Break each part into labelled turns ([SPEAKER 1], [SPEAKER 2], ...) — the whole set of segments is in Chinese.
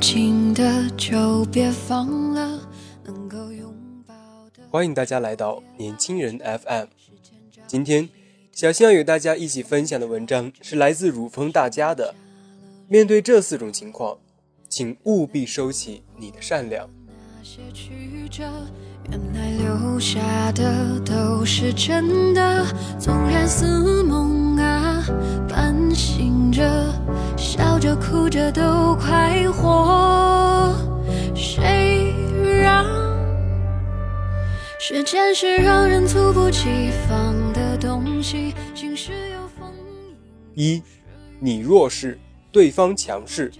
[SPEAKER 1] 紧的就别放了，能够拥抱的。
[SPEAKER 2] 欢迎大家来到年轻人 FM。今天，小新要与大家一起分享的文章是来自汝风大家的。面对这四种情况，请务必收起你的善良。
[SPEAKER 1] 那些曲折，原来留下的都是真的。纵然似梦啊，半醒着，笑着哭着都快活。谁让时间是让人猝不及防的东西？晴时有风，
[SPEAKER 2] 一，你弱势，对方强势。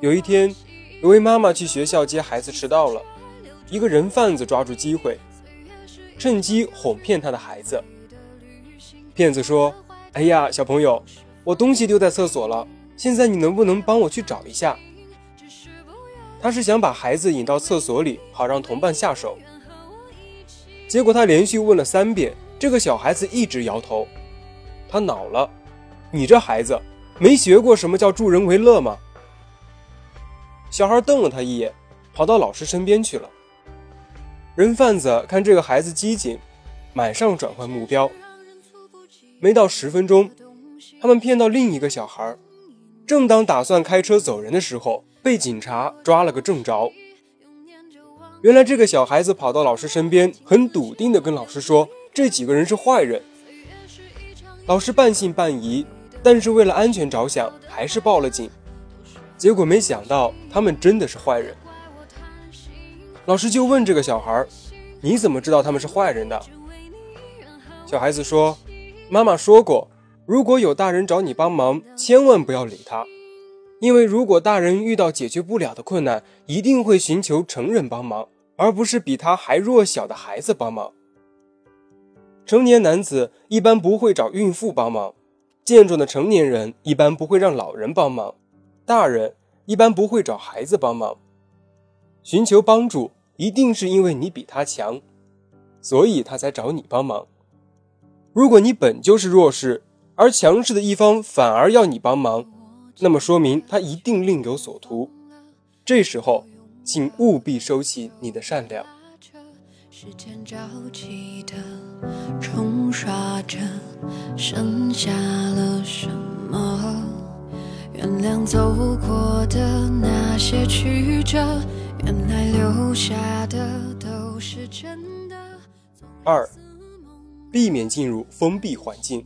[SPEAKER 2] 有一天，有位妈妈去学校接孩子迟到了，一个人贩子抓住机会，趁机哄骗他的孩子。骗子说：“哎呀，小朋友，我东西丢在厕所了，现在你能不能帮我去找一下？”他是想把孩子引到厕所里，好让同伴下手。结果他连续问了三遍，这个小孩子一直摇头。他恼了：“你这孩子没学过什么叫助人为乐吗？”小孩瞪了他一眼，跑到老师身边去了。人贩子看这个孩子机警，马上转换目标。没到十分钟，他们骗到另一个小孩。正当打算开车走人的时候，被警察抓了个正着。原来这个小孩子跑到老师身边，很笃定地跟老师说：“这几个人是坏人。”老师半信半疑，但是为了安全着想，还是报了警。结果没想到他们真的是坏人。老师就问这个小孩：“你怎么知道他们是坏人的？”小孩子说：“妈妈说过，如果有大人找你帮忙，千万不要理他，因为如果大人遇到解决不了的困难，一定会寻求成人帮忙，而不是比他还弱小的孩子帮忙。成年男子一般不会找孕妇帮忙，健壮的成年人一般不会让老人帮忙。”大人一般不会找孩子帮忙，寻求帮助一定是因为你比他强，所以他才找你帮忙。如果你本就是弱势，而强势的一方反而要你帮忙，那么说明他一定另有所图。这时候，请务必收起你的善良。
[SPEAKER 1] 时间着急的冲刷着，剩下了什么？原谅走过的那些曲折，原来留下的都是真的。
[SPEAKER 2] 二，避免进入封闭环境。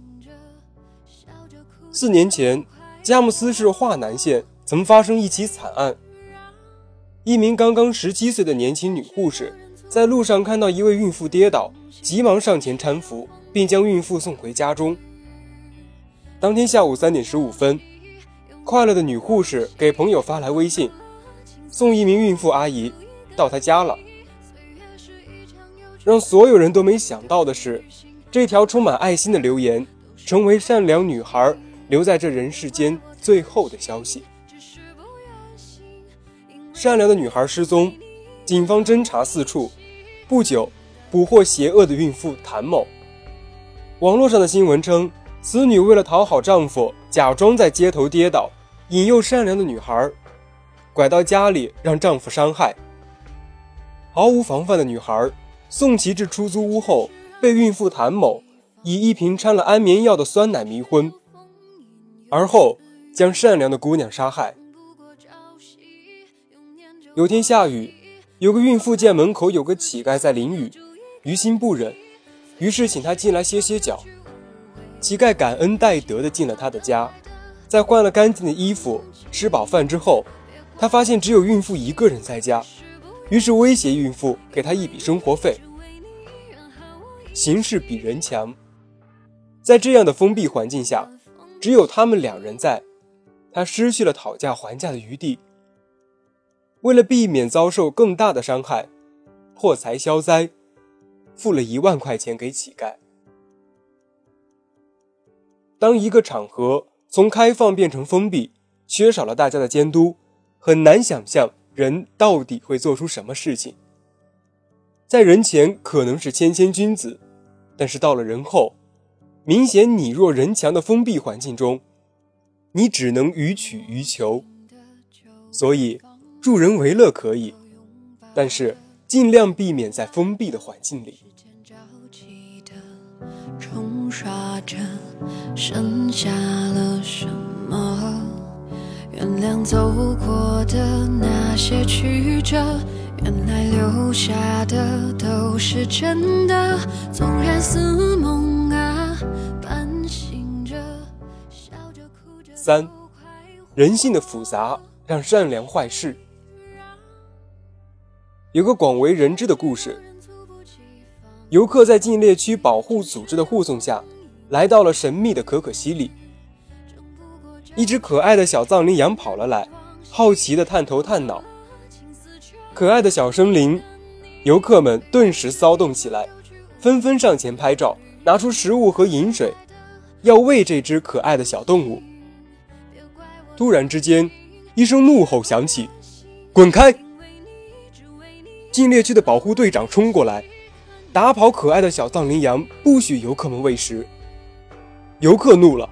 [SPEAKER 2] 四年前，佳木斯市桦南县曾发生一起惨案。一名刚刚十七岁的年轻女护士在路上看到一位孕妇跌倒，急忙上前搀扶，并将孕妇送回家中。当天下午三点十五分，快乐的女护士给朋友发来微信，送一名孕妇阿姨到她家了。让所有人都没想到的是，这条充满爱心的留言，成为善良女孩留在这人世间最后的消息。善良的女孩失踪，警方侦查四处，不久捕获邪恶的孕妇谭某。网络上的新闻称，此女为了讨好丈夫，假装在街头跌倒，引诱善良的女孩，拐到家里让丈夫伤害。毫无防范的女孩送其至出租屋后，被孕妇谭某以一瓶掺了安眠药的酸奶迷昏，而后将善良的姑娘杀害。有天下雨，有个孕妇见门口有个乞丐在淋雨，于心不忍，于是请他进来歇歇脚。乞丐感恩戴德的进了他的家，在换了干净的衣服、吃饱饭之后，他发现只有孕妇一个人在家，于是威胁孕妇给他一笔生活费。形势比人强，在这样的封闭环境下，只有他们两人在，他失去了讨价还价的余地。为了避免遭受更大的伤害，破财消灾，付了一万块钱给乞丐。当一个场合从开放变成封闭，缺少了大家的监督，很难想象人到底会做出什么事情。在人前可能是谦谦君子，但是到了人后，明显你弱人强的封闭环境中，你只能予取予求。所以。助人为乐可以，但是尽量避免在封闭的环境里。
[SPEAKER 1] 冲刷着，剩下了什么？原谅走过的那些曲折，原来留下的都是真的。纵然似梦
[SPEAKER 2] 三，人性的复杂让善良坏事。有个广为人知的故事：游客在禁猎区保护组织的护送下，来到了神秘的可可西里。一只可爱的小藏羚羊跑了来，好奇的探头探脑。可爱的小生灵，游客们顿时骚动起来，纷纷上前拍照，拿出食物和饮水，要喂这只可爱的小动物。突然之间，一声怒吼响起：“滚开！”禁猎区的保护队长冲过来，打跑可爱的小藏羚羊，不许游客们喂食。游客怒了：“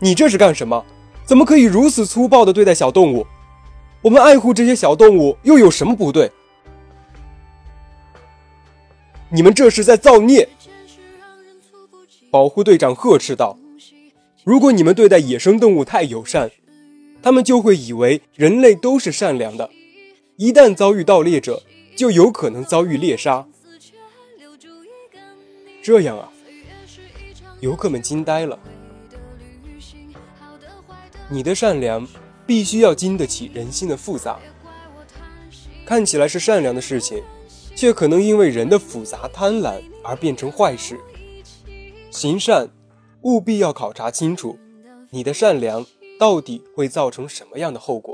[SPEAKER 2] 你这是干什么？怎么可以如此粗暴地对待小动物？我们爱护这些小动物又有什么不对？你们这是在造孽！”保护队长呵斥道：“如果你们对待野生动物太友善，他们就会以为人类都是善良的。一旦遭遇盗猎者，”就有可能遭遇猎杀。这样啊，游客们惊呆了。你的善良必须要经得起人心的复杂，看起来是善良的事情，却可能因为人的复杂贪婪而变成坏事。行善，务必要考察清楚，你的善良到底会造成什么样的后果。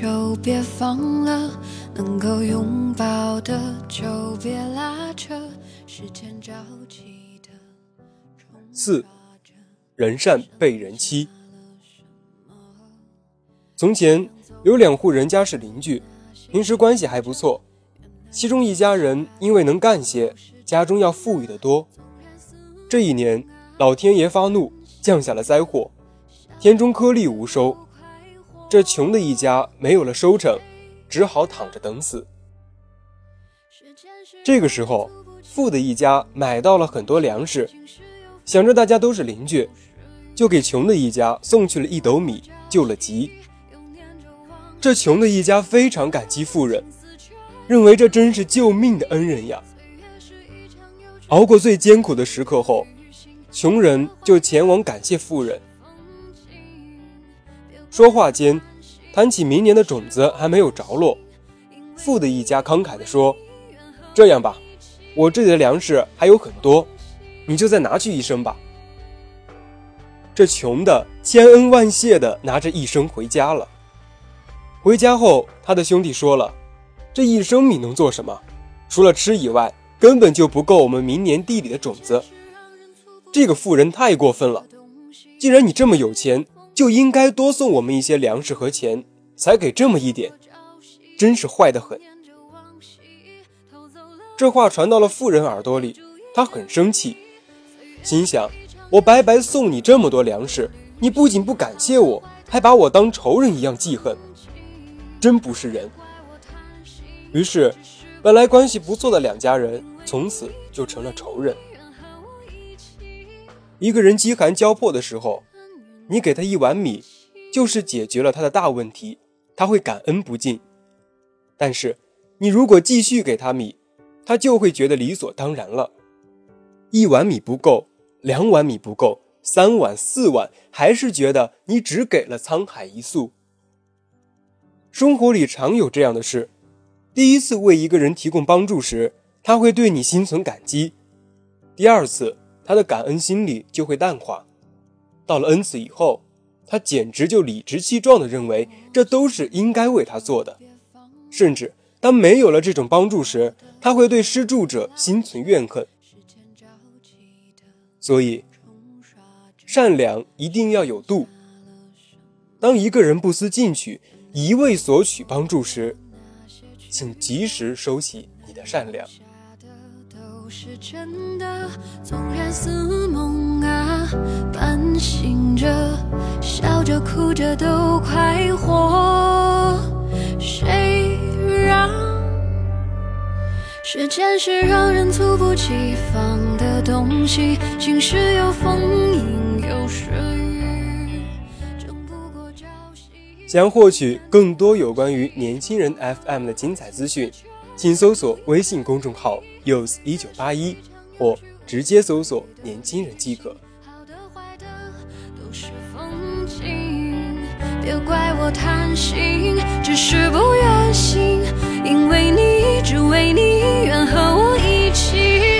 [SPEAKER 1] 就别放了，能够拥抱的就别拉扯。
[SPEAKER 2] 时间着急的四，人善被人欺。从前有两户人家是邻居，平时关系还不错。其中一家人因为能干些，家中要富裕的多。这一年，老天爷发怒，降下了灾祸，田中颗粒无收。这穷的一家没有了收成，只好躺着等死。这个时候，富的一家买到了很多粮食，想着大家都是邻居，就给穷的一家送去了一斗米，救了急。这穷的一家非常感激富人，认为这真是救命的恩人呀。熬过最艰苦的时刻后，穷人就前往感谢富人。说话间，谈起明年的种子还没有着落，富的一家慷慨地说：“这样吧，我这里的粮食还有很多，你就再拿去一升吧。”这穷的千恩万谢地拿着一升回家了。回家后，他的兄弟说了：“这一升米能做什么？除了吃以外，根本就不够我们明年地里的种子。”这个富人太过分了，既然你这么有钱。就应该多送我们一些粮食和钱，才给这么一点，真是坏得很。这话传到了妇人耳朵里，她很生气，心想：我白白送你这么多粮食，你不仅不感谢我，还把我当仇人一样记恨，真不是人。于是，本来关系不错的两家人从此就成了仇人。一个人饥寒交迫的时候，你给他一碗米，就是解决了他的大问题，他会感恩不尽。但是，你如果继续给他米，他就会觉得理所当然了。一碗米不够，两碗米不够，三碗、四碗，还是觉得你只给了沧海一粟。生活里常有这样的事：第一次为一个人提供帮助时，他会对你心存感激；第二次，他的感恩心理就会淡化，到了 N 次以后，他简直就理直气壮地认为这都是应该为他做的，甚至当没有了这种帮助时，他会对施助者心存怨恨。所以，善良一定要有度。当一个人不思进取、一味索取帮助时，请及时收起你的善良。
[SPEAKER 1] 是真的，纵然似梦啊，半醒着，笑着哭着都快活。谁让时间是让人猝不及防的东西？晴时有风，阴有时雨，争不过朝夕。
[SPEAKER 2] 想获取更多有关于年轻人 FM 的精彩资讯，请搜索微信公众号。Use 一九八一，或直接搜索“年轻人”即可。
[SPEAKER 1] 好的坏的都是风景，别怪我贪心，只是不愿醒，因为你，只为你，愿和我一起